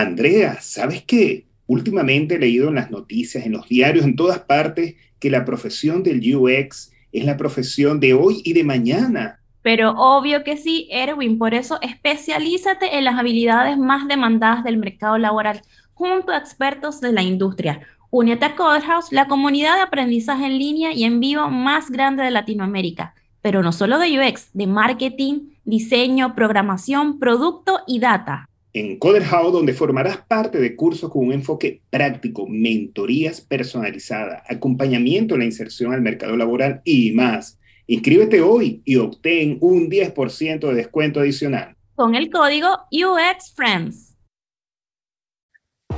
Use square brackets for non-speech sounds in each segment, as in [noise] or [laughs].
Andrea, ¿sabes qué? Últimamente he leído en las noticias, en los diarios, en todas partes, que la profesión del UX es la profesión de hoy y de mañana. Pero obvio que sí, Erwin, por eso especialízate en las habilidades más demandadas del mercado laboral junto a expertos de la industria. Únete a Codehouse, la comunidad de aprendizaje en línea y en vivo más grande de Latinoamérica, pero no solo de UX, de marketing, diseño, programación, producto y data en Coderhouse, donde formarás parte de cursos con un enfoque práctico, mentorías personalizadas, acompañamiento en la inserción al mercado laboral y más. Inscríbete hoy y obtén un 10% de descuento adicional. Con el código UXFriends.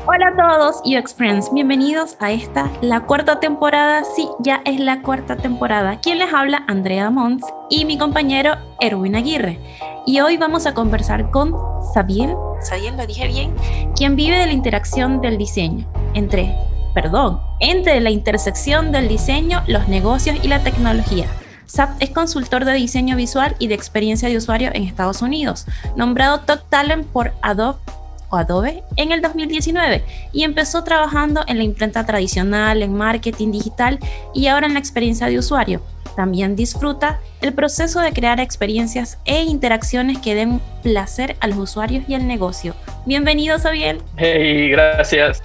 Hola a todos UX Friends, bienvenidos a esta, la cuarta temporada, sí, ya es la cuarta temporada. Quien les habla, Andrea Mons y mi compañero Erwin Aguirre. Y hoy vamos a conversar con Sabiel Sabiel, lo dije bien, quien vive de la interacción del diseño entre, perdón, entre la intersección del diseño, los negocios y la tecnología. SAP es consultor de diseño visual y de experiencia de usuario en Estados Unidos, nombrado Top Talent por Adobe o Adobe en el 2019 y empezó trabajando en la imprenta tradicional, en marketing digital y ahora en la experiencia de usuario. También disfruta el proceso de crear experiencias e interacciones que den placer a los usuarios y al negocio. Bienvenido, Sabiel. Hey, gracias.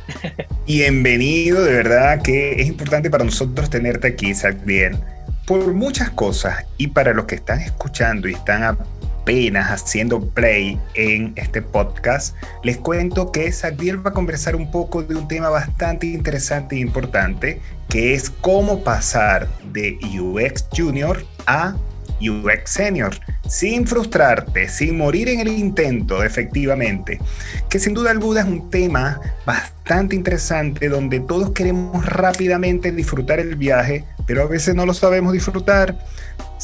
Bienvenido, de verdad que es importante para nosotros tenerte aquí, Sabiel, por muchas cosas y para los que están escuchando y están apenas haciendo play en este podcast, les cuento que Sabiel va a conversar un poco de un tema bastante interesante e importante, que es cómo pasar de UX Junior a UX Senior, sin frustrarte, sin morir en el intento, efectivamente, que sin duda alguna es un tema bastante interesante donde todos queremos rápidamente disfrutar el viaje, pero a veces no lo sabemos disfrutar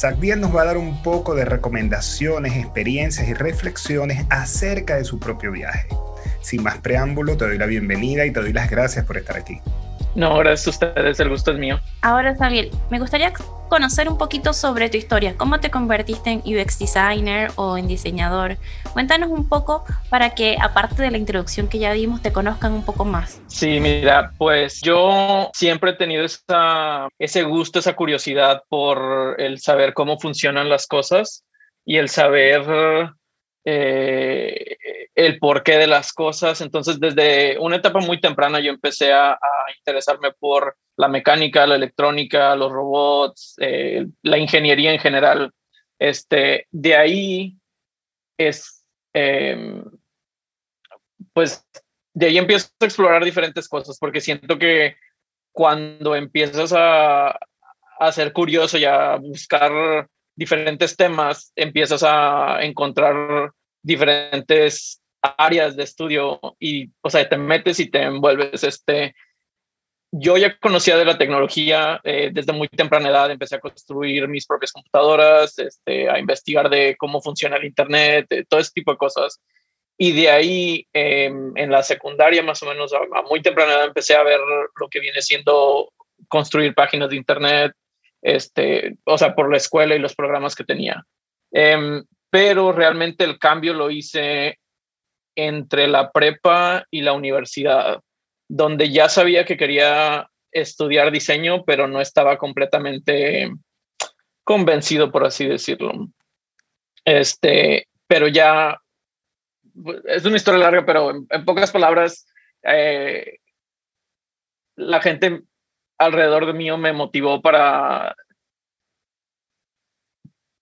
Sagdiel nos va a dar un poco de recomendaciones, experiencias y reflexiones acerca de su propio viaje. Sin más preámbulo, te doy la bienvenida y te doy las gracias por estar aquí. No, gracias a ustedes, el gusto es mío. Ahora, Sabiel, me gustaría conocer un poquito sobre tu historia. ¿Cómo te convertiste en UX designer o en diseñador? Cuéntanos un poco para que, aparte de la introducción que ya dimos, te conozcan un poco más. Sí, mira, pues yo siempre he tenido esa, ese gusto, esa curiosidad por el saber cómo funcionan las cosas y el saber eh, el porqué de las cosas. Entonces, desde una etapa muy temprana yo empecé a, interesarme por la mecánica, la electrónica, los robots, eh, la ingeniería en general. Este, de ahí es, em, pues, de ahí empiezo a explorar diferentes cosas, porque siento que cuando empiezas a, a ser curioso y a buscar diferentes temas, empiezas a encontrar diferentes áreas de estudio y, o sea, te metes y te envuelves. Este, yo ya conocía de la tecnología eh, desde muy temprana edad, empecé a construir mis propias computadoras, este, a investigar de cómo funciona el Internet, todo ese tipo de cosas. Y de ahí, em, en la secundaria, más o menos, a, muy temprana edad, empecé a ver lo que viene siendo construir páginas de Internet, este, o sea, por la escuela y los programas que tenía. Em, pero realmente el cambio lo hice entre la prepa y la universidad, donde ya sabía que quería estudiar diseño, pero no estaba completamente convencido, por así decirlo. Este, pero ya es una historia larga, pero en, pocas palabras, eh, la gente alrededor de mí me motivó para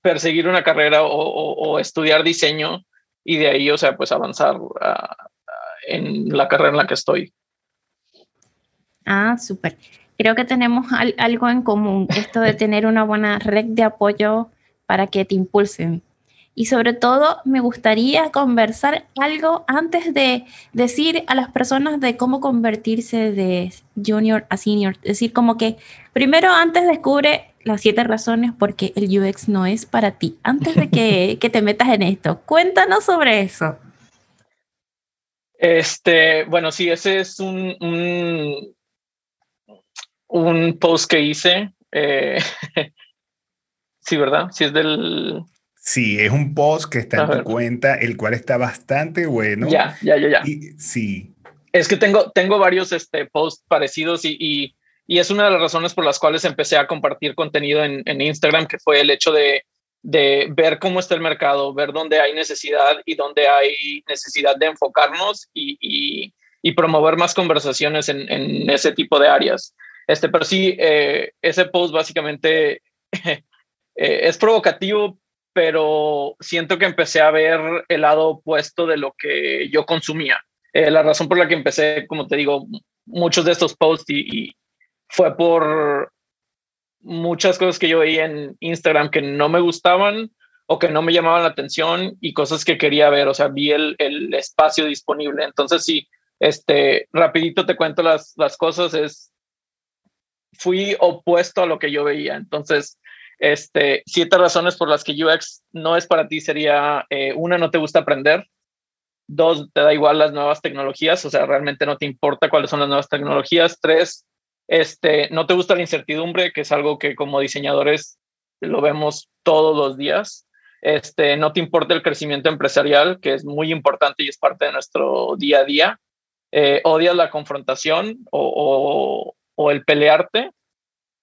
perseguir una carrera o, estudiar diseño y de ahí, o sea, pues avanzar en la carrera en la que estoy. Ah, súper. Creo que tenemos algo en común, esto de tener una buena red de apoyo para que te impulsen. Y sobre todo, me gustaría conversar algo antes de decir a las personas de cómo convertirse de junior a senior. Es decir, como que primero antes descubre las siete razones por qué el UX no es para ti. Antes de que, [laughs] que te metas en esto, cuéntanos sobre eso. Este, bueno, sí, ese es un, un, un post que hice. Eh, [laughs] sí, ¿verdad? Sí, es del Sí, es un post que está en tu cuenta, el cual está bastante bueno. Ya, ya, ya, ya. sí. Es que tengo, tengo varios este, posts parecidos y, y, y, es una de las razones por las cuales empecé a compartir contenido en, en Instagram, que fue el hecho de, de ver cómo está el mercado, ver dónde hay necesidad y dónde hay necesidad de enfocarnos y, y, y promover más conversaciones en, en, ese tipo de áreas. Este, pero sí, eh, ese post básicamente [laughs] eh, es provocativo pero siento que empecé a ver el lado opuesto de lo que yo consumía. Eh, la razón por la que empecé, como te digo, muchos de estos posts y, fue por muchas cosas que yo veía en Instagram que no me gustaban o que no me llamaban la atención y cosas que quería ver, o sea, vi el, el espacio disponible. Entonces, sí, este, rapidito te cuento las, las cosas, es, fui opuesto a lo que yo veía. Entonces, este, siete razones por las que UX no es para ti sería, eh, una, no te gusta aprender, dos, te da igual las nuevas tecnologías, o sea, realmente no te importa cuáles son las nuevas tecnologías, tres, este, no te gusta la incertidumbre, que es algo que como diseñadores lo vemos todos los días, este, no te importa el crecimiento empresarial, que es muy importante y es parte de nuestro día a día, eh, odias la confrontación o, el pelearte,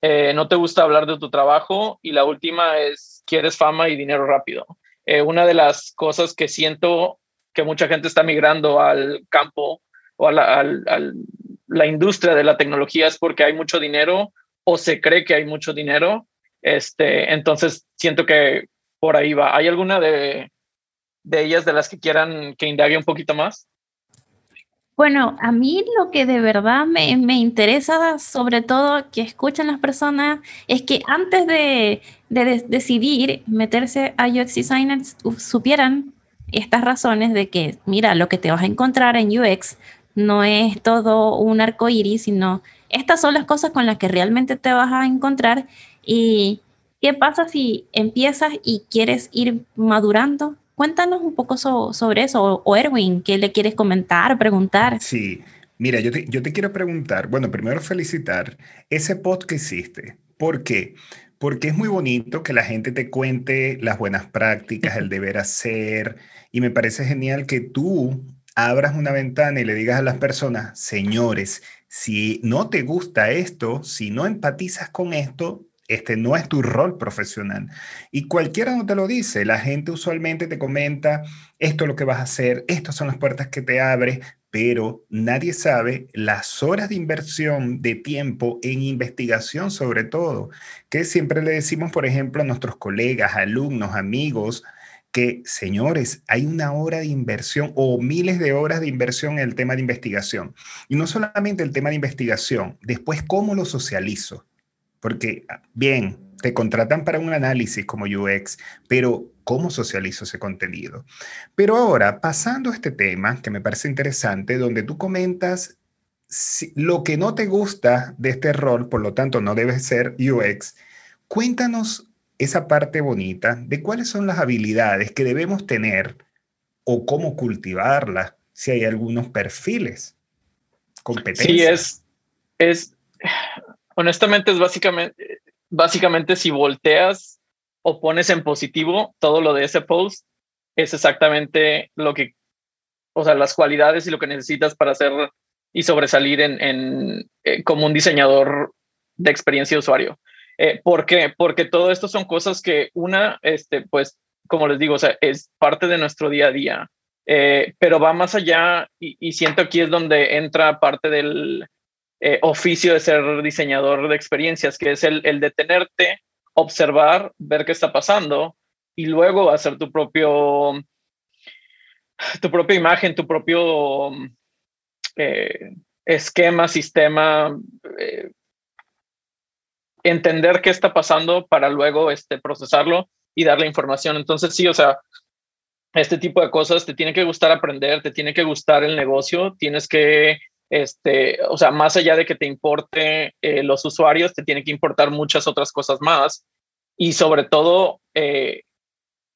eh, no te gusta hablar de tu trabajo y la última es quieres fama y dinero rápido. Eh, una de las cosas que siento que mucha gente está migrando al campo o a la, industria de la tecnología es porque hay mucho dinero o se cree que hay mucho dinero. Este, entonces siento que por ahí va. ¿Hay alguna de, de ellas de las que quieran que indague un poquito más? Bueno, a mí lo que de verdad me, interesa, sobre todo que escuchen las personas, es que antes de, decidir meterse a UX designers, supieran estas razones de que, mira, lo que te vas a encontrar en UX no es todo un arco iris, sino estas son las cosas con las que realmente te vas a encontrar. ¿Y qué pasa si empiezas y quieres ir madurando? Cuéntanos un poco sobre eso, o Erwin, ¿qué le quieres comentar, preguntar? Sí, mira, yo te, yo te quiero preguntar, bueno, primero felicitar ese post que hiciste. ¿Por qué? Porque es muy bonito que la gente te cuente las buenas prácticas, el [laughs] deber hacer, y me parece genial que tú abras una ventana y le digas a las personas, señores, si no te gusta esto, si no empatizas con esto, este no es tu rol profesional. Y cualquiera no te lo dice. La gente usualmente te comenta, esto es lo que vas a hacer, estas son las puertas que te abres, pero nadie sabe las horas de inversión de tiempo en investigación sobre todo, que siempre le decimos, por ejemplo, a nuestros colegas, alumnos, amigos, que, señores, hay una hora de inversión o miles de horas de inversión en el tema de investigación. Y no solamente el tema de investigación, después cómo lo socializo porque, ah, bien, te contratan para un análisis como UX, pero ¿cómo socializo ese contenido? Pero ahora, pasando a este tema que me parece interesante, donde tú comentas lo que no te gusta de este rol, por lo tanto no debe ser UX, cuéntanos esa parte bonita de cuáles son las habilidades que debemos tener o cómo cultivarlas, si hay algunos perfiles, competencias. Sí, es, es honestamente es básicamente, básicamente si volteas o pones en positivo todo lo de ese post, es exactamente lo que, o sea, las cualidades y lo que necesitas para hacer y sobresalir en, en eh, como un diseñador de experiencia de usuario. Eh, ¿Por qué? Porque todo esto son cosas que una, este, pues, como les digo, es parte de nuestro día a día, eh, pero va más allá y, y, siento aquí es donde entra parte del, eh, oficio de ser diseñador de experiencias, que es el, el detenerte, observar, ver qué está pasando y luego hacer tu propio, tu propia imagen, tu propio eh, esquema, sistema, entender qué está pasando para luego este, procesarlo y darle información. Entonces, sí, o sea, este tipo de cosas te tiene que gustar aprender, te tiene que gustar el negocio, tienes que este, o sea, más allá de que te importe eh, los usuarios, te tiene que importar muchas otras cosas más y sobre todo eh,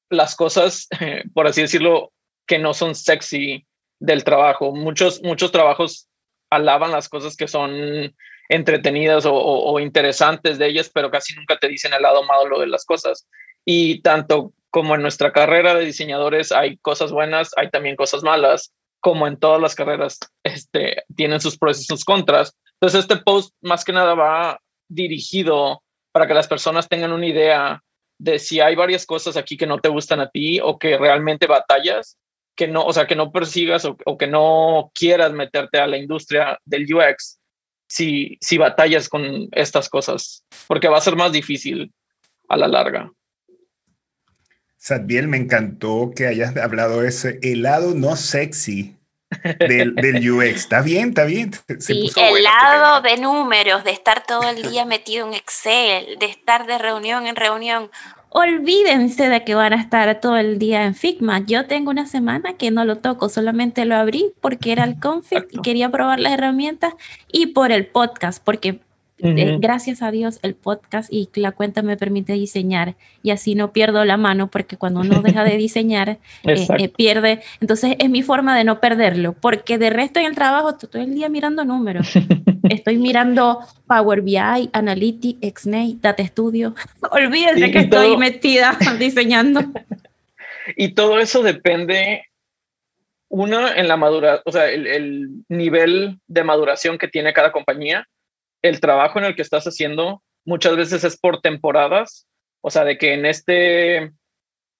las cosas, [laughs] por así decirlo, que no son sexy del trabajo. Muchos, muchos trabajos alaban las cosas que son entretenidas o, interesantes de ellas, pero casi nunca te dicen el lado malo de las cosas. Y tanto como en nuestra carrera de diseñadores hay cosas buenas, hay también cosas malas, como en todas las carreras, este, tienen sus pros y sus contras. Entonces, este post más que nada va dirigido para que las personas tengan una idea de si hay varias cosas aquí que no te gustan a ti o que realmente batallas, que no, o sea, que no persigas o, o que no quieras meterte a la industria del UX si, si batallas con estas cosas, porque va a ser más difícil a la larga. Sadbiel, me encantó que hayas hablado de ese helado no sexy del, del [laughs] UX. Está bien, está bien. sí, el lado de números, de estar todo el día metido en Excel, de estar de reunión en reunión. Olvídense de que van a estar todo el día en Figma. Yo tengo una semana que no lo toco, solamente lo abrí porque era el config y quería probar las herramientas y por el podcast, porque eh, gracias a Dios el podcast y la cuenta me permite diseñar y así no pierdo la mano porque cuando uno deja de [laughs] diseñar eh, eh, pierde. Entonces es mi forma de no perderlo porque de resto en el trabajo estoy todo el día mirando números. [laughs] estoy mirando Power BI, Analytics, XNAI, Data Studio. [laughs] Olvídense que estoy metida diseñando. Y todo eso depende una en la madura, o sea, el, el nivel de maduración que tiene cada compañía el trabajo en el que estás haciendo muchas veces es por temporadas, o sea, de que en este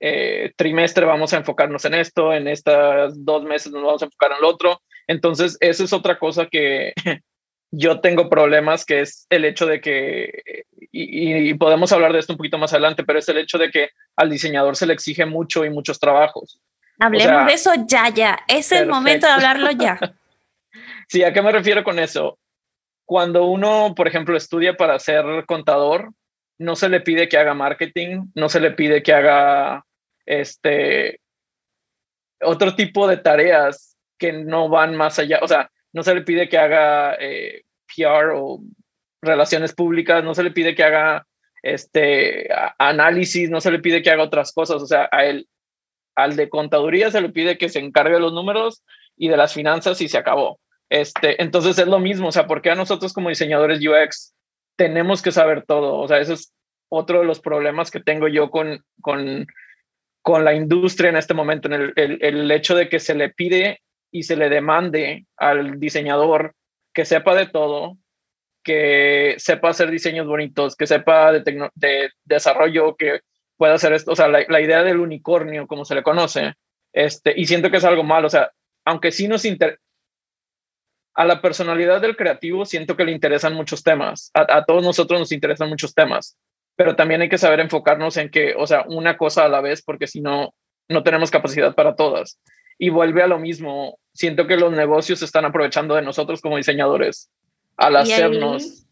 eh, trimestre vamos a enfocarnos en esto, en estos dos meses nos vamos a enfocar en lo otro. Entonces, eso es otra cosa que [laughs] yo tengo problemas, que es el hecho de que, y, podemos hablar de esto un poquito más adelante, pero es el hecho de que al diseñador se le exige mucho y muchos trabajos. Hablemos de eso ya, ya. Es el momento de hablarlo ya. [laughs] sí, ¿a qué me refiero con eso? Cuando uno, por ejemplo, estudia para ser contador, no se le pide que haga marketing, no se le pide que haga este otro tipo de tareas que no van más allá, o sea, no se le pide que haga eh, PR o relaciones públicas, no se le pide que haga este análisis, no se le pide que haga otras cosas, o sea, a él, al de contaduría se le pide que se encargue de los números y de las finanzas y se acabó. Este, entonces es lo mismo, o sea, porque a nosotros como diseñadores UX tenemos que saber todo, o sea, eso es otro de los problemas que tengo yo con, con, con la industria en este momento, en el, el, el hecho de que se le pide y se le demande al diseñador que sepa de todo, que sepa hacer diseños bonitos, que sepa de, de desarrollo, que pueda hacer esto, o sea, la, la, idea del unicornio, como se le conoce, este, y siento que es algo malo, o sea, aunque sí nos, inter a la personalidad del creativo siento que le interesan muchos temas. A, todos nosotros nos interesan muchos temas, pero también hay que saber enfocarnos en que, o sea, una cosa a la vez, porque si no, no tenemos capacidad para todas. Y vuelve a lo mismo. Siento que los negocios están aprovechando de nosotros como diseñadores al hacernos.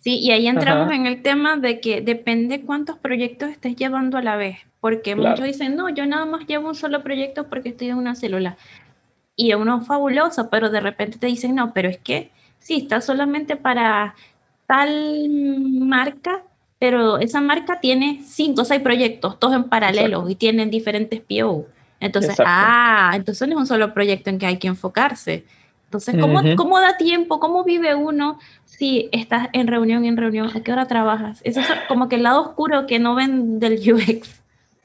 sí, y ahí entramos en el tema de que depende cuántos proyectos estés llevando a la vez, porque muchos dicen, no, yo nada más llevo un solo proyecto porque estoy en una célula y uno fabuloso, pero de repente te dicen, no, pero es que sí, está solamente para tal marca, pero esa marca tiene cinco o seis proyectos, todos en paralelo y tienen diferentes PO. Entonces, ah, entonces no es un solo proyecto en que hay que enfocarse. Entonces, ¿cómo, ¿cómo da tiempo? ¿Cómo vive uno si estás en reunión en reunión? ¿A qué hora trabajas? Eso es como que el lado oscuro que no ven del [laughs] UX.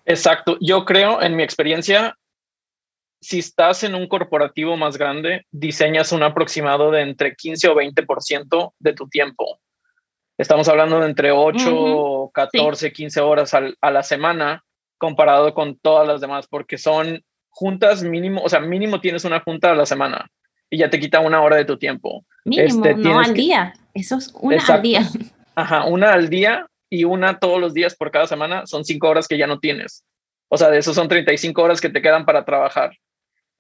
Exacto. Yo creo, en mi experiencia, si estás en un corporativo más grande, diseñas un aproximado de entre 15 o 20% de tu tiempo. Estamos hablando de entre 8, 14, 15 horas a la semana comparado con todas las demás, porque son juntas mínimo, o sea, mínimo tienes una junta a la semana y ya te quita una hora de tu tiempo. Mínimo, este, no al día. Eso es una al día. Ajá, una al día y una todos los días por cada semana son cinco horas que ya no tienes. O sea, de eso son 35 horas que te quedan para trabajar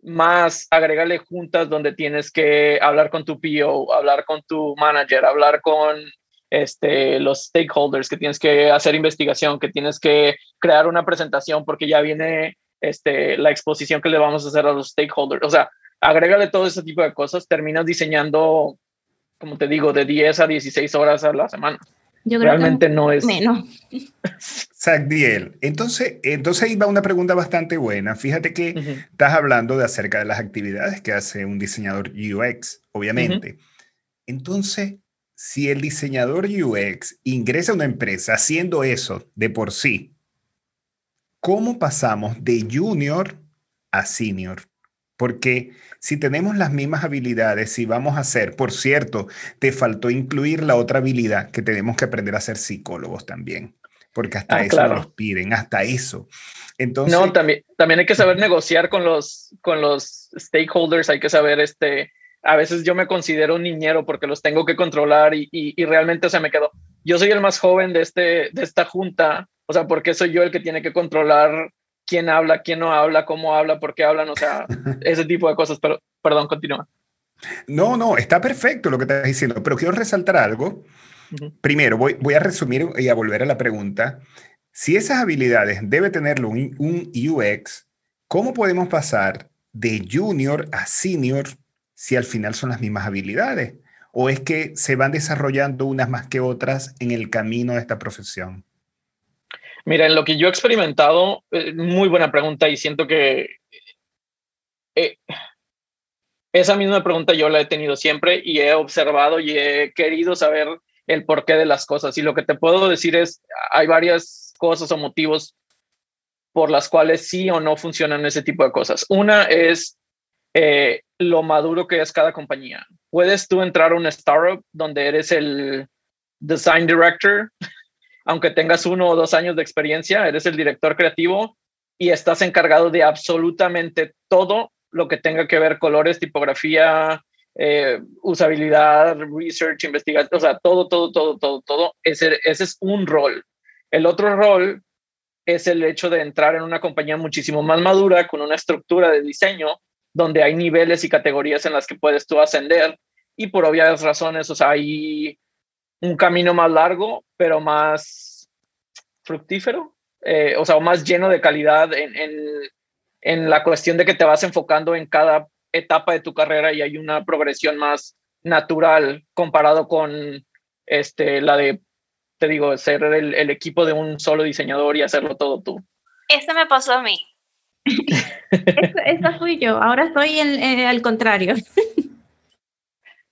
más agregarle juntas donde tienes que hablar con tu PO, hablar con tu manager, hablar con este, los stakeholders, que tienes que hacer investigación, que tienes que crear una presentación porque ya viene este, la exposición que le vamos a hacer a los stakeholders. O sea, agrégale todo ese tipo de cosas, terminas diseñando, como te digo, de 10 a 16 horas a la semana. Yo creo Realmente no es. Menos. [laughs] Sagdiel, entonces, entonces ahí va una pregunta bastante buena. Fíjate que estás hablando de acerca de las actividades que hace un diseñador UX, obviamente. Entonces, si el diseñador UX ingresa a una empresa haciendo eso de por sí, ¿cómo pasamos de junior a senior? Porque si tenemos las mismas habilidades, si vamos a ser, por cierto, te faltó incluir la otra habilidad que tenemos que aprender a ser psicólogos también, porque hasta ah, eso nos piden, hasta eso. Entonces, no, también, también hay que saber negociar con los, con los stakeholders, hay que saber, este, a veces yo me considero un niñero porque los tengo que controlar y, y, realmente, se me quedó, yo soy el más joven de, este, de esta junta, o sea, porque soy yo el que tiene que controlar quién habla, quién no habla, cómo habla, por qué hablan, o sea, [laughs] ese tipo de cosas. Pero, perdón, continúa. No, no, está perfecto lo que estás diciendo, pero quiero resaltar algo. Primero, voy, voy a resumir y a volver a la pregunta. Si esas habilidades debe tenerlo un, un UX, ¿cómo podemos pasar de junior a senior si al final son las mismas habilidades? ¿O es que se van desarrollando unas más que otras en el camino de esta profesión? Mira, en lo que yo he experimentado, eh, muy buena pregunta y siento que eh, esa misma pregunta yo la he tenido siempre y he observado y he querido saber el porqué de las cosas. Y lo que te puedo decir es, hay varias cosas o motivos por las cuales sí o no funcionan ese tipo de cosas. Una es eh, lo maduro que es cada compañía. Puedes tú entrar a una startup donde eres el design director [laughs] aunque tengas uno o dos años de experiencia, eres el director creativo y estás encargado de absolutamente todo lo que tenga que ver colores, tipografía, eh, usabilidad, research, investigación, o sea, todo, todo, todo, todo, todo. Ese, ese es un rol. El otro rol es el hecho de entrar en una compañía muchísimo más madura, con una estructura de diseño, donde hay niveles y categorías en las que puedes tú ascender. Y por obvias razones, o sea, hay un camino más largo, pero más fructífero, eh, o sea, más lleno de calidad en, en, en, la cuestión de que te vas enfocando en cada etapa de tu carrera y hay una progresión más natural comparado con este, la de, te digo, ser el, el equipo de un solo diseñador y hacerlo todo tú. Eso me pasó a mí. esa fui yo, ahora estoy en, eh, al contrario.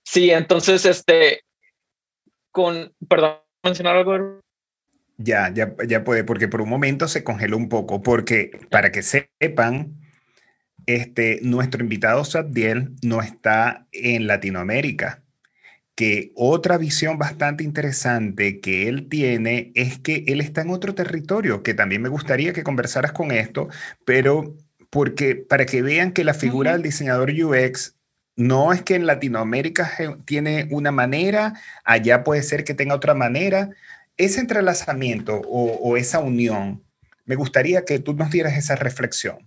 Sí, entonces, este, con, perdón, mencionar algo. Ya, ya, ya puede, porque por un momento se congeló un poco, porque para que sepan, este, nuestro invitado Sabdiel no está en Latinoamérica, que otra visión bastante interesante que él tiene es que él está en otro territorio, que también me gustaría que conversaras con esto, pero porque para que vean que la figura del diseñador UX no es que en Latinoamérica tiene una manera, allá puede ser que tenga otra manera. Ese entrelazamiento o, esa unión, me gustaría que tú nos dieras esa reflexión.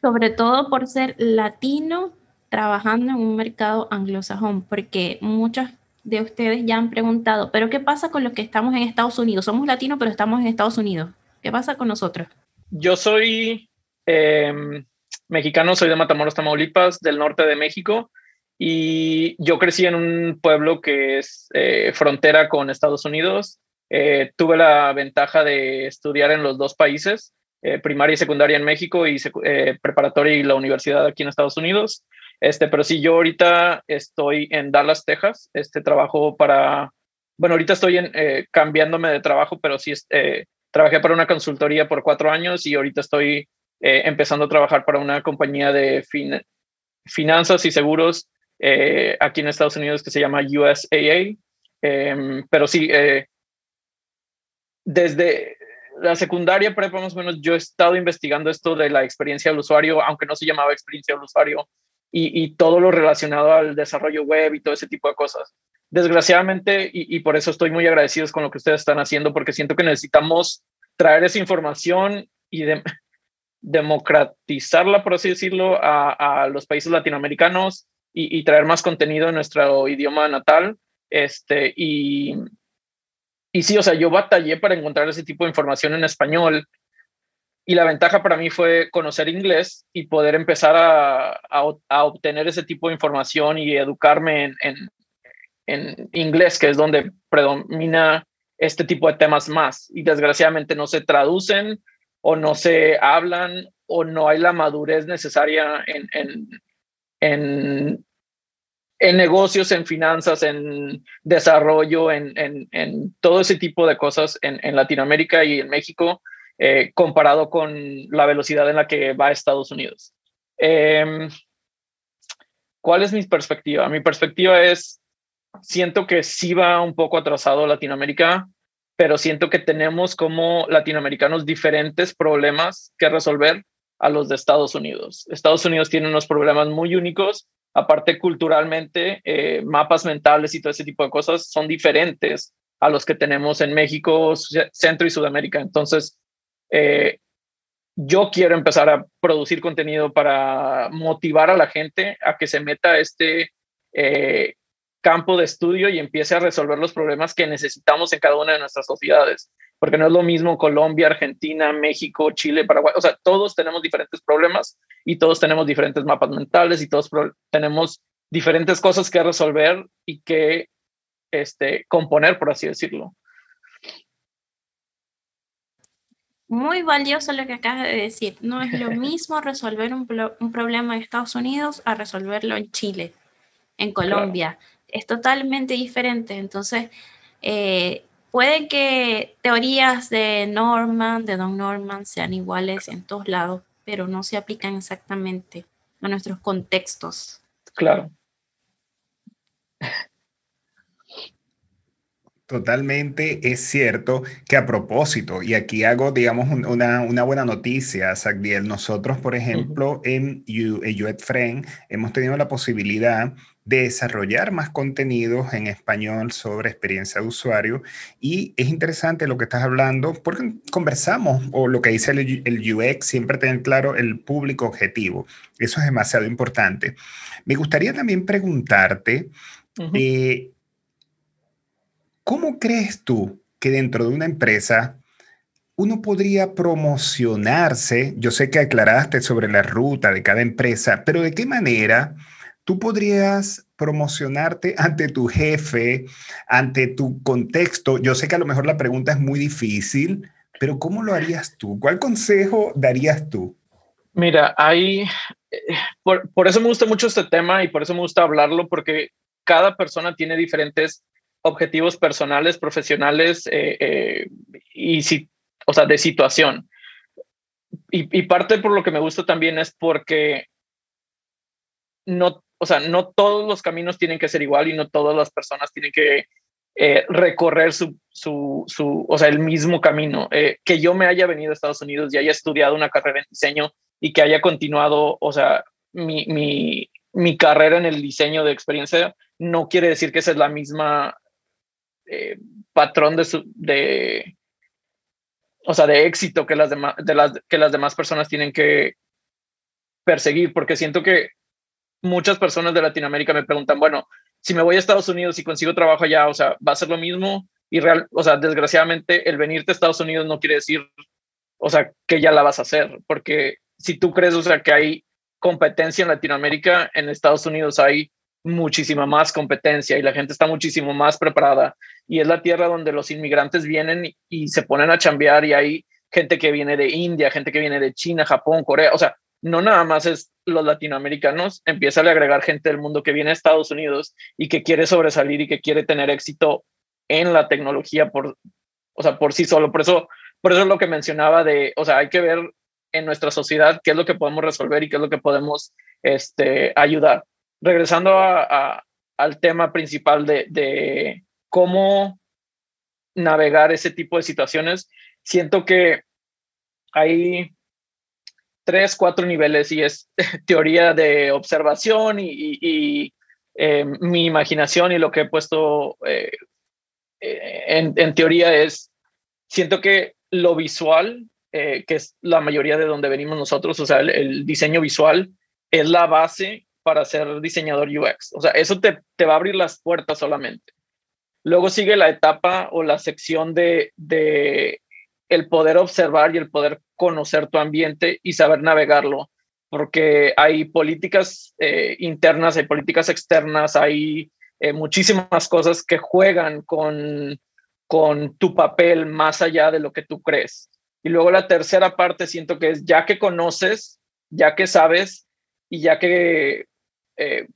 Sobre todo por ser latino trabajando en un mercado anglosajón, porque muchos de ustedes ya han preguntado, pero ¿qué pasa con los que estamos en Estados Unidos? Somos latinos, pero estamos en Estados Unidos. ¿Qué pasa con nosotros? Yo soy em, mexicano, soy de Matamoros, Tamaulipas, del norte de México, y yo crecí en un pueblo que es eh, frontera con Estados Unidos. Eh, tuve la ventaja de estudiar en los dos países, eh, primaria y secundaria en México y preparatoria y la universidad aquí en Estados Unidos. Este, pero sí, yo ahorita estoy en Dallas, Texas. Este trabajo para, bueno, ahorita estoy en, cambiándome de trabajo, pero sí trabajé para una consultoría por cuatro años y ahorita estoy eh, empezando a trabajar para una compañía de finanzas y seguros eh, aquí en Estados Unidos que se llama USAA. Em, pero sí, eh, desde la secundaria prepa más o menos yo he estado investigando esto de la experiencia del usuario, aunque no se llamaba experiencia del usuario, y, y todo lo relacionado al desarrollo web y todo ese tipo de cosas. Desgraciadamente, y, y por eso estoy muy agradecido con lo que ustedes están haciendo, porque siento que necesitamos traer esa información y de, [laughs] democratizarla, por así decirlo, a, los países latinoamericanos y, traer más contenido en nuestro idioma natal. Este, y, y sí, o sea, yo batallé para encontrar ese tipo de información en español. Y la ventaja para mí fue conocer inglés y poder empezar a, a, obtener ese tipo de información y educarme en, en, en inglés, que es donde predomina este tipo de temas más. Y desgraciadamente no se traducen o no se hablan o no hay la madurez necesaria en, en, en, en negocios, en finanzas, en desarrollo, en, en, todo ese tipo de cosas en, Latinoamérica y en México. eh, comparado con la velocidad en la que va Estados Unidos. Em, ¿Cuál es mi perspectiva? Mi perspectiva es, siento que sí va un poco atrasado Latinoamérica, pero siento que tenemos como latinoamericanos diferentes problemas que resolver a los de Estados Unidos. Estados Unidos tiene unos problemas muy únicos, aparte culturalmente, eh, mapas mentales y todo ese tipo de cosas son diferentes a los que tenemos en México, Centro y Sudamérica. Entonces, eh, yo quiero empezar a producir contenido para motivar a la gente a que se meta este eh, campo de estudio y empiece a resolver los problemas que necesitamos en cada una de nuestras sociedades. Porque no es lo mismo Colombia, Argentina, México, Chile, Paraguay. O sea, todos tenemos diferentes problemas y todos tenemos diferentes mapas mentales y todos tenemos diferentes cosas que resolver y que este, componer, por así decirlo. Muy valioso lo que acabas de decir. No es lo [laughs] mismo resolver un, problema en Estados Unidos a resolverlo en Chile, en Colombia. Es totalmente diferente. Entonces, eh, puede que teorías de Norman, de Don Norman, sean iguales en todos lados, pero no se aplican exactamente a nuestros contextos. Claro. Totalmente es cierto que a propósito, y aquí hago, digamos, una, una buena noticia, Sagdiel, nosotros, por ejemplo, en UET Friend hemos tenido la posibilidad desarrollar más contenidos en español sobre experiencia de usuario y es interesante lo que estás hablando porque conversamos o lo que dice el, UX, siempre tener claro el público objetivo. Eso es demasiado importante. Me gustaría también preguntarte, ¿Cómo crees tú que dentro de una empresa uno podría promocionarse? Yo sé que aclaraste sobre la ruta de cada empresa, pero ¿de qué manera tú podrías promocionarte ante tu jefe, ante tu contexto? Yo sé que a lo mejor la pregunta es muy difícil, pero ¿cómo lo harías tú? ¿Cuál consejo darías tú? Mira, hay, eh, por, por, eso me gusta mucho este tema y por eso me gusta hablarlo, porque cada persona tiene diferentes objetivos personales, profesionales eh, eh, y si, o sea, de situación. Y, parte por lo que me gusta también es porque no, o sea, no todos los caminos tienen que ser igual y no todas las personas tienen que eh, recorrer su, su, su, o sea, el mismo camino. que yo me haya venido a Estados Unidos y haya estudiado una carrera en diseño y que haya continuado, o sea, mi, mi, mi carrera en el diseño de experiencia, no quiere decir que esa es la misma eh, patrón de, su, de, o sea, de éxito que las, demás, de las, que las demás personas tienen que perseguir, porque siento que muchas personas de Latinoamérica me preguntan, bueno, si me voy a Estados Unidos y consigo trabajo allá, o sea, va a ser lo mismo y real, o sea, desgraciadamente el venirte a Estados Unidos no quiere decir, o sea, que ya la vas a hacer, porque si tú crees, o sea, que hay competencia en Latinoamérica, en Estados Unidos hay muchísima más competencia y la gente está muchísimo más preparada. Y es la tierra donde los inmigrantes vienen y, se ponen a chambear y hay gente que viene de India, gente que viene de China, Japón, Corea, o sea, no nada más es los latinoamericanos, empieza a agregar gente del mundo que viene a Estados Unidos y que quiere sobresalir y que quiere tener éxito en la tecnología por, o sea, por sí solo. Por eso, por eso es lo que mencionaba de, o sea, hay que ver en nuestra sociedad qué es lo que podemos resolver y qué es lo que podemos este, ayudar regresando al tema principal de, cómo navegar ese tipo de situaciones, siento que hay tres, cuatro niveles y es [laughs] teoría de observación y, eh, mi imaginación y lo que he puesto eh, eh, en, teoría es, siento que lo visual, que es la mayoría de donde venimos nosotros, o sea, el diseño visual es la base para ser diseñador UX. O sea, eso te, te va a abrir las puertas solamente. Luego sigue la etapa o la sección de, de el poder observar y el poder conocer tu ambiente y saber navegarlo, porque hay políticas eh, internas, hay políticas externas, hay eh, muchísimas cosas que juegan con, con tu papel más allá de lo que tú crees. Y luego la tercera parte siento que es ya que conoces, ya que sabes y ya que eh,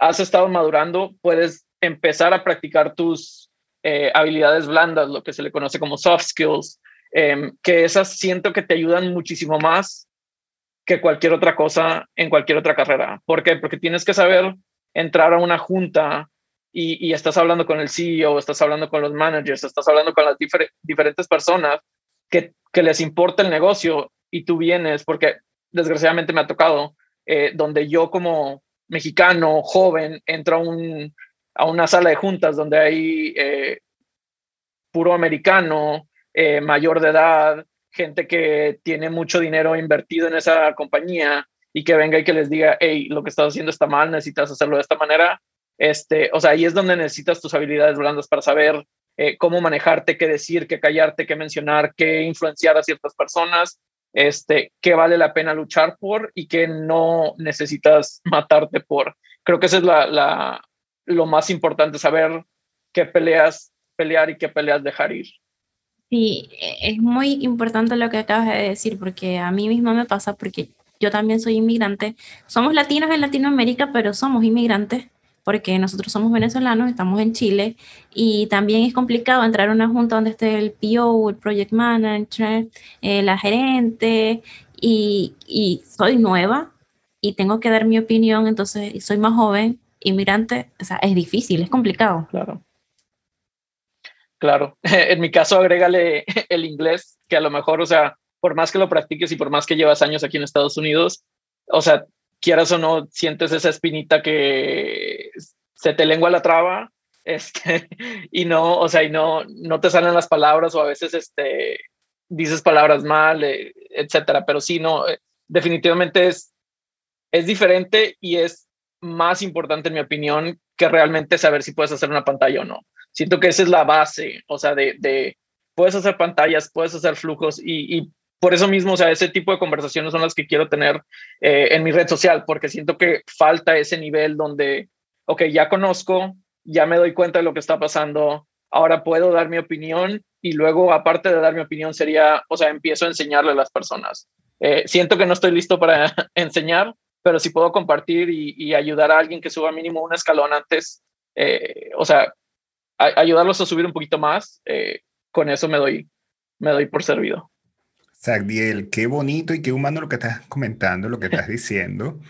has estado madurando, puedes empezar a practicar tus eh, habilidades blandas, lo que se le conoce como soft skills, em, que esas siento que te ayudan muchísimo más que cualquier otra cosa en cualquier otra carrera. ¿Por qué? Porque tienes que saber entrar a una junta y, estás hablando con el CEO, estás hablando con los managers, estás hablando con las diferentes personas que, que, les importa el negocio y tú vienes, porque desgraciadamente me ha tocado, eh, donde yo como mexicano, joven, entro a, un, a una sala de juntas donde hay eh, puro americano, eh, mayor de edad, gente que tiene mucho dinero invertido en esa compañía y que venga y que les diga, hey, lo que estás haciendo está mal, necesitas hacerlo de esta manera. Este, o sea, ahí es donde necesitas tus habilidades blandas para saber eh, cómo manejarte, qué decir, qué callarte, qué mencionar, qué influenciar a ciertas personas, este, qué vale la pena luchar por y qué no necesitas matarte por. Creo que eso es la, lo más importante, saber qué peleas pelear y qué peleas dejar ir. Sí, e, es muy importante lo que acabas de decir, porque a mí misma me pasa, porque yo también soy inmigrante. Somos latinos en Latinoamérica, pero somos inmigrantes, porque nosotros somos venezolanos, estamos en Chile, y también es complicado entrar a una junta donde esté el PO, el Project Manager, eh, la gerente, y, y soy nueva y tengo que dar mi opinión, entonces soy más joven, inmigrante, o sea, es difícil, es complicado. Claro. Claro, [laughs] en mi caso agrégale [laughs] el inglés, que a lo mejor, o sea, por más que lo practiques y por más que llevas años aquí en Estados Unidos, o sea, quieras o no, sientes esa espinita que se te lengua la traba, [laughs] este, y no, o sea, y no, no te salen las palabras o a veces, este, dices palabras mal, eh, etcétera, pero sí, no, eh, definitivamente es, es diferente y es más importante, en mi opinión, que realmente saber si puedes hacer una pantalla o no. Siento que esa es la base, o sea, de, de puedes hacer pantallas, puedes hacer flujos y, por eso mismo, o sea, ese tipo de conversaciones son las que quiero tener eh, en mi red social, porque siento que falta ese nivel donde, ok, ya conozco, ya me doy cuenta de lo que está pasando, ahora puedo dar mi opinión y luego, aparte de dar mi opinión, sería, o sea, empiezo a enseñarle a las personas. Eh, siento que no estoy listo para [laughs] enseñar, pero si puedo compartir y, y, ayudar a alguien que suba mínimo un escalón antes, eh, o sea, ayudarlos a subir un poquito más, eh, con eso me doy, me doy por servido. Sagdiel, qué bonito y qué humano lo que estás comentando, lo que estás [laughs] diciendo.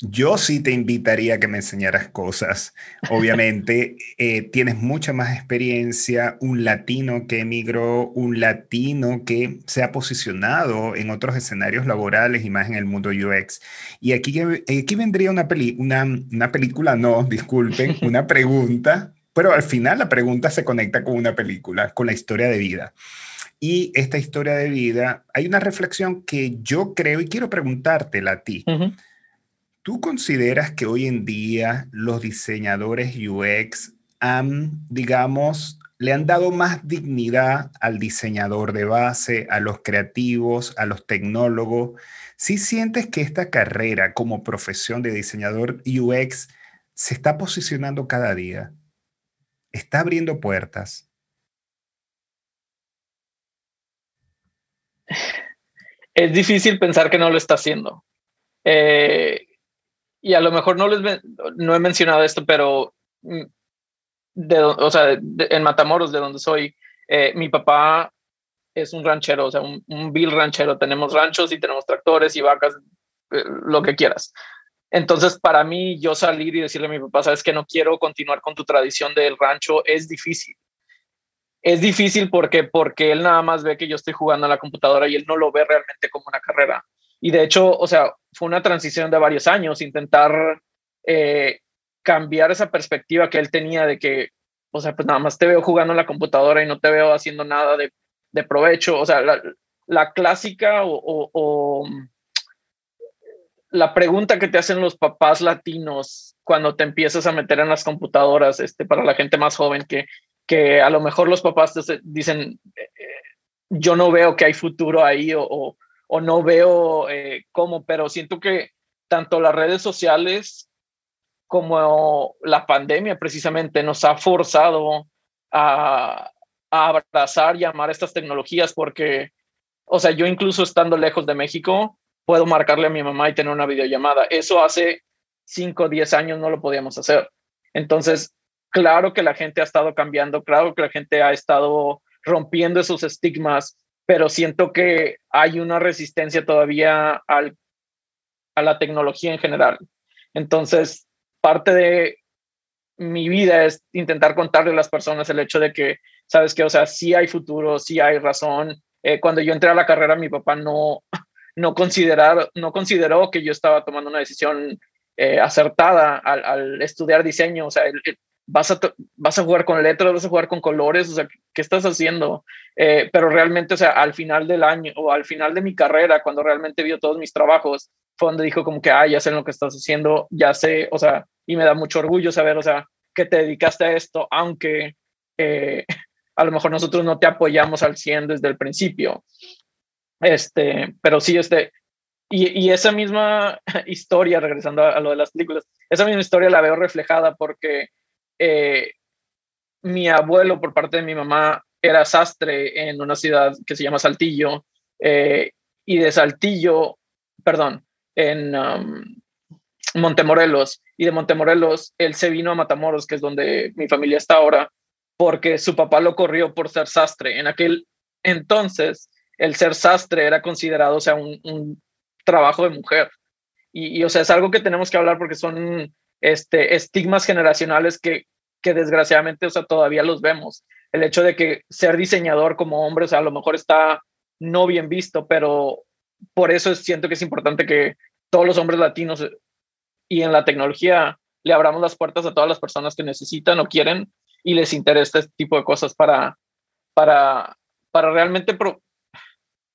Yo sí te invitaría a que me enseñaras cosas. Obviamente, [laughs] eh, tienes mucha más experiencia, un latino que emigró, un latino que se ha posicionado en otros escenarios laborales y más en el mundo UX. Y aquí, aquí vendría una, peli, una, una película, no, disculpen, [laughs] una pregunta pero al final la pregunta se conecta con una película, con la historia de vida. Y esta historia de vida, hay una reflexión que yo creo y quiero preguntártela a ti. ¿Tú consideras que hoy en día los diseñadores UX han, digamos, le han dado más dignidad al diseñador de base, a los creativos, a los tecnólogos? ¿Sí sientes que esta carrera como profesión de diseñador UX se está posicionando cada día? está abriendo puertas. Es difícil pensar que no lo está haciendo. Eh, y a lo mejor no, les, no he mencionado esto, pero mm, o sea, en Matamoros, de donde soy, eh, mi papá es un ranchero, o sea, un, un vil ranchero. Tenemos ranchos y tenemos tractores y vacas, eh, lo que quieras. Entonces, para mí, yo salir y decirle a mi papá, sabes que no quiero continuar con tu tradición del rancho, es difícil. Es difícil porque, porque él nada más ve que yo estoy jugando a la computadora y él no lo ve realmente como una carrera. Y de hecho, o sea, fue una transición de varios años, intentar eh, cambiar esa perspectiva que él tenía de que, o sea, pues nada más te veo jugando en la computadora y no te veo haciendo nada de, de provecho. O sea, la, la clásica o, la pregunta que te hacen los papás latinos cuando te empiezas a meter en las computadoras, este, para la gente más joven, que, que a lo mejor los papás te dicen, eh, yo no veo que hay futuro ahí o, o, no veo eh, cómo, pero siento que tanto las redes sociales como la pandemia precisamente nos ha forzado a, a abrazar y amar estas tecnologías porque, o sea, yo incluso estando lejos de México, puedo marcarle a mi mamá y tener una videollamada. Eso hace 5 o 10 años no lo podíamos hacer. Entonces, claro que la gente ha estado cambiando, claro que la gente ha estado rompiendo esos estigmas pero siento que hay una resistencia todavía al, a la tecnología en general. Entonces, parte de mi vida es intentar contarle a las personas el hecho de que, sabes que, o sea, sí hay futuro, sí hay razón. Eh, cuando yo entré a la carrera, mi papá no, [laughs] no, considerar, no consideró que yo estaba tomando una decisión eh, acertada al, estudiar diseño. O sea, vas, a, vas a jugar con letras, vas a jugar con colores, o sea, ¿qué estás haciendo? Eh, pero realmente, o sea, al final del año o al final de mi carrera, cuando realmente vio todos mis trabajos, fue donde dijo como que, ah, ya sé lo que estás haciendo, ya sé, o sea, y me da mucho orgullo saber, o sea, que te dedicaste a esto, aunque eh, [laughs] a lo mejor nosotros no te apoyamos al 100 desde el principio. Este, pero sí, este, y, esa misma [laughs] historia, regresando a, lo de las películas, esa misma historia la veo reflejada porque eh, mi abuelo, por parte de mi mamá, era sastre en una ciudad que se llama Saltillo, eh, y de Saltillo, perdón, en um, Montemorelos, y de Montemorelos él se vino a Matamoros, que es donde mi familia está ahora, porque su papá lo corrió por ser sastre. En aquel entonces, el ser sastre era considerado, o sea, un, trabajo de mujer. Y, o sea, es algo que tenemos que hablar porque son este, estigmas generacionales que, que desgraciadamente, o sea, todavía los vemos. El hecho de que ser diseñador como hombre, o sea, a lo mejor está no bien visto, pero por eso siento que es importante que todos los hombres latinos y en la tecnología le abramos las puertas a todas las personas que necesitan o quieren y les interesa este tipo de cosas para, para, para realmente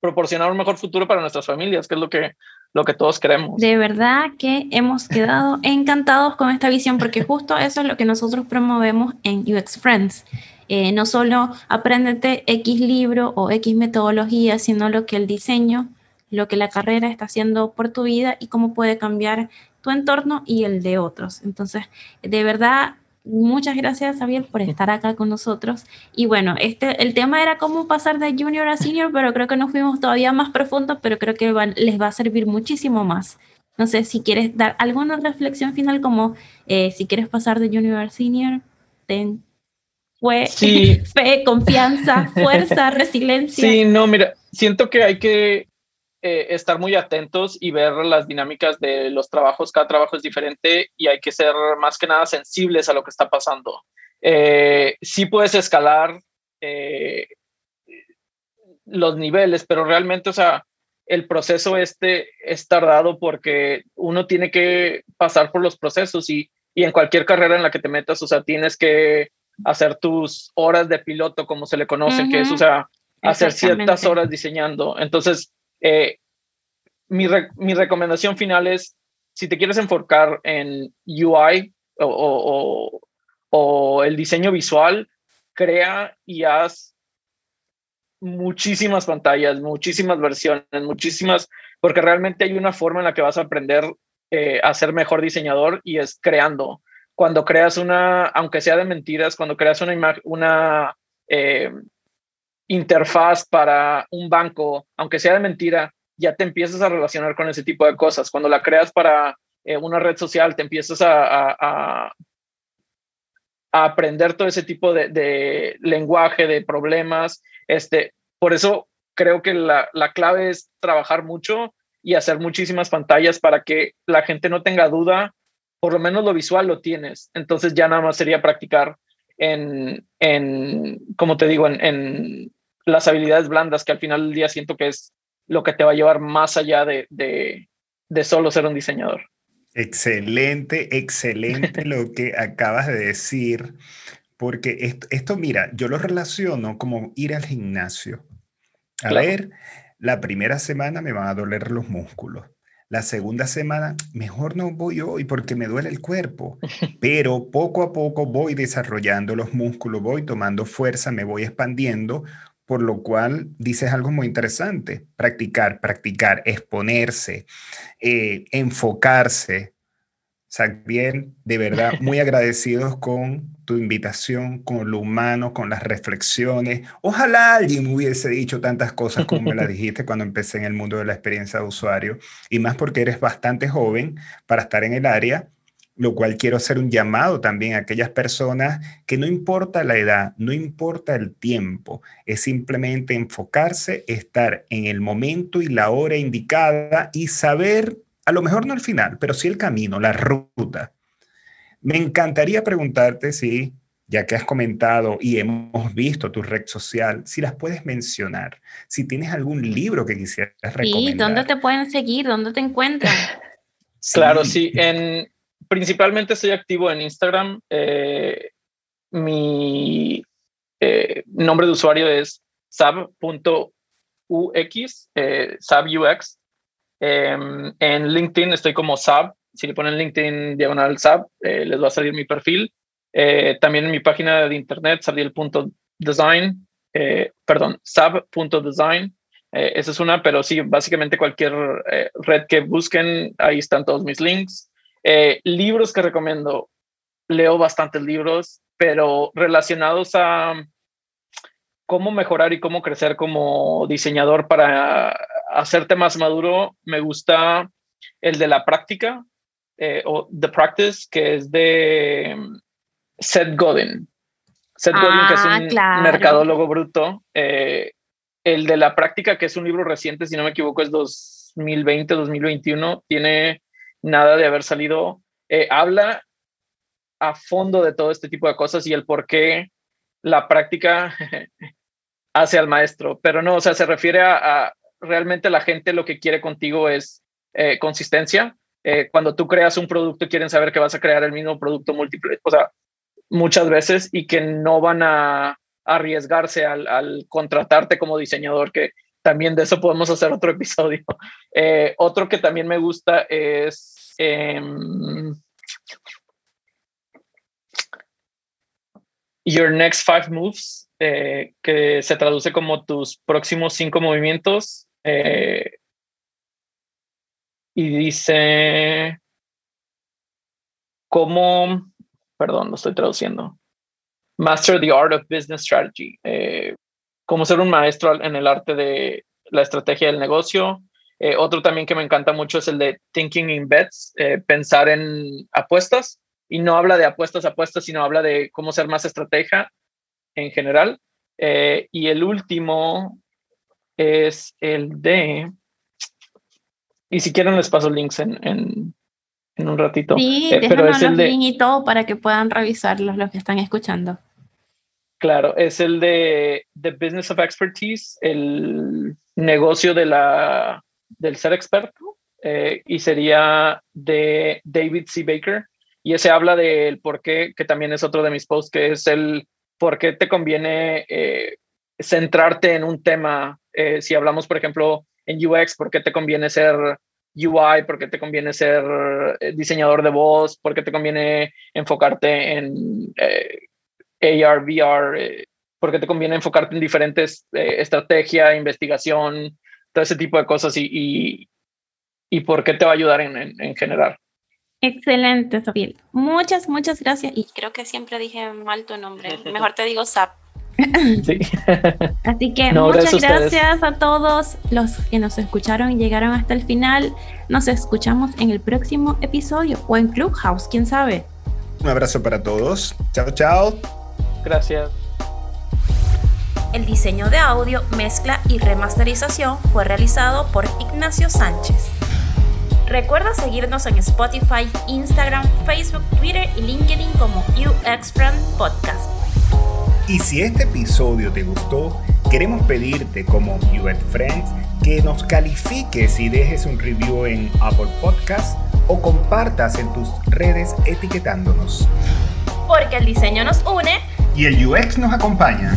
proporcionar un mejor futuro para nuestras familias, que es lo que, lo que todos queremos. De verdad que hemos quedado [laughs] encantados con esta visión, porque [laughs] justo eso es lo que nosotros promovemos en UX Friends. Eh, no solo apréndete X libro o X metodología, sino lo que el diseño, lo que la carrera está haciendo por tu vida y cómo puede cambiar tu entorno y el de otros. Entonces, de verdad, muchas gracias, Javier, por estar acá con nosotros. Y bueno, este, el tema era cómo pasar de junior a senior, pero creo que nos fuimos todavía más profundo, pero creo que les va a servir muchísimo más. No sé si quieres dar alguna reflexión final, como eh, si quieres pasar de junior a senior, ten fue [laughs] fe, confianza, fuerza, [laughs] resiliencia. Sí, no, mira, siento que hay que eh, estar muy atentos y ver las dinámicas de los trabajos. Cada trabajo es diferente y hay que ser más que nada sensibles a lo que está pasando. Eh, sí puedes escalar eh, los niveles, pero realmente, o sea, el proceso este es tardado porque uno tiene que pasar por los procesos y, y en cualquier carrera en la que te metas, o sea, tienes que hacer tus horas de piloto, como se le conoce, que es, o sea, hacer ciertas horas diseñando. Entonces, eh, mi, mi, recomendación final es, si te quieres enfocar en UI o, o, el diseño visual, crea y haz muchísimas pantallas, muchísimas versiones, muchísimas, porque realmente hay una forma en la que vas a aprender eh, a ser mejor diseñador y es creando. Cuando creas una, aunque sea de mentiras, cuando creas una, una eh, interfaz para un banco, aunque sea de mentira, ya te empiezas a relacionar con ese tipo de cosas. Cuando la creas para eh, una red social, te empiezas a, a, aprender todo ese tipo de, lenguaje, de problemas. Este, por eso creo que la, la clave es trabajar mucho y hacer muchísimas pantallas para que la gente no tenga duda, por lo menos lo visual lo tienes. Entonces ya nada más sería practicar en, en como te digo, en las habilidades blandas, que al final del día siento que es lo que te va a llevar más allá de, de, de solo ser un diseñador. Excelente, excelente [laughs] lo que acabas de decir, porque esto, esto, mira, yo lo relaciono como ir al gimnasio. A ver, la primera semana me van a doler los músculos. La segunda semana, mejor no voy hoy porque me duele el cuerpo, [laughs] pero poco a poco voy desarrollando los músculos, voy tomando fuerza, me voy expandiendo por lo cual dices algo muy interesante, practicar, practicar, exponerse, eh, enfocarse. bien, de verdad, [laughs] muy agradecidos con tu invitación, con lo humano, con las reflexiones. Ojalá alguien me hubiese dicho tantas cosas como me las [laughs] dijiste cuando empecé en el mundo de la experiencia de usuario, y más porque eres bastante joven para estar en el área lo cual quiero hacer un llamado también a aquellas personas que no importa la edad, no importa el tiempo, es simplemente enfocarse, estar en el momento y la hora indicada y saber, a lo mejor no el final, pero sí el camino, la ruta. Me encantaría preguntarte si, ya que has comentado y hemos visto tu red social, si las puedes mencionar, si tienes algún libro que quisieras recomendar. Sí, ¿dónde te pueden seguir? ¿Dónde te encuentran? [laughs] Claro, sí. En, principalmente estoy activo en Instagram. Eh, mi eh, nombre de usuario es sab.ux, eh, sabux. Em, en LinkedIn estoy como sab. Si le ponen LinkedIn diagonal sab, les va a salir mi perfil. también en mi página de internet salí el punto design, perdón, sab.design. esa es una, pero sí, básicamente cualquier red que busquen, ahí están todos mis links. Eh, libros que recomiendo. Leo bastantes libros, pero relacionados a cómo mejorar y cómo crecer como diseñador para hacerte más maduro, me gusta el de la práctica eh, o The Practice, que es de Seth Godin. Seth Godin, que es ah, un mercadólogo bruto. Eh, el de la práctica, que es un libro reciente, si no me equivoco, es 2020, 2021, tiene nada de haber salido, eh, habla a fondo de todo este tipo de cosas y el por qué la práctica [laughs] hace al maestro. Pero no, o sea, se refiere a, realmente la gente lo que quiere contigo es eh, consistencia. Eh, cuando tú creas un producto, quieren saber que vas a crear el mismo producto múltiple, o sea, muchas veces y que no van a arriesgarse al, al contratarte como diseñador, que también de eso podemos hacer otro episodio. [laughs] otro que también me gusta es Em, your Next Five Moves, eh, que se traduce como tus próximos cinco movimientos. Eh, y dice cómo, perdón, lo estoy traduciendo. Master the Art of Business Strategy. Eh, cómo ser un maestro en el arte de la estrategia del negocio, eh, otro también que me encanta mucho es el de Thinking in Bets, eh, pensar en apuestas. Y no habla de apuestas, apuestas, sino habla de cómo ser más estratega en general. Eh, y el último es el de... Y si quieren les paso links en, en, en un ratito. Sí, pero es el de, y todo para que puedan revisarlos los que están escuchando. Claro, es el de The Business of Expertise, el negocio de la del ser experto eh, y sería de David C. Baker. Y ese habla del por qué, que también es otro de mis posts, que es el por qué te conviene eh, centrarte en un tema. Eh, si hablamos, por ejemplo, en UX, por qué te conviene ser UI, por qué te conviene ser diseñador de voz, por qué te conviene enfocarte en AR, VR, por qué te conviene enfocarte en diferentes estrategia, investigación, todo ese tipo de cosas y, y, por qué te va a ayudar en, en, general. Excelente, Sofía. Muchas, muchas gracias. Y creo que siempre dije mal tu nombre. [laughs] Mejor te digo Zap. Sí. [laughs] Así que muchas gracias, a todos los que nos escucharon y llegaron hasta el final. Nos escuchamos en el próximo episodio o en Clubhouse, quién sabe. Un abrazo para todos. Chao, chao. Gracias. El diseño de audio, mezcla y remasterización fue realizado por Ignacio Sánchez. Recuerda seguirnos en Spotify, Instagram, Facebook, Twitter y LinkedIn como UX Friend Podcast. Y si este episodio te gustó, queremos pedirte como UX Friends que nos califiques y dejes un review en Apple Podcast o compartas en tus redes etiquetándonos. Porque el diseño nos une y el UX nos acompaña.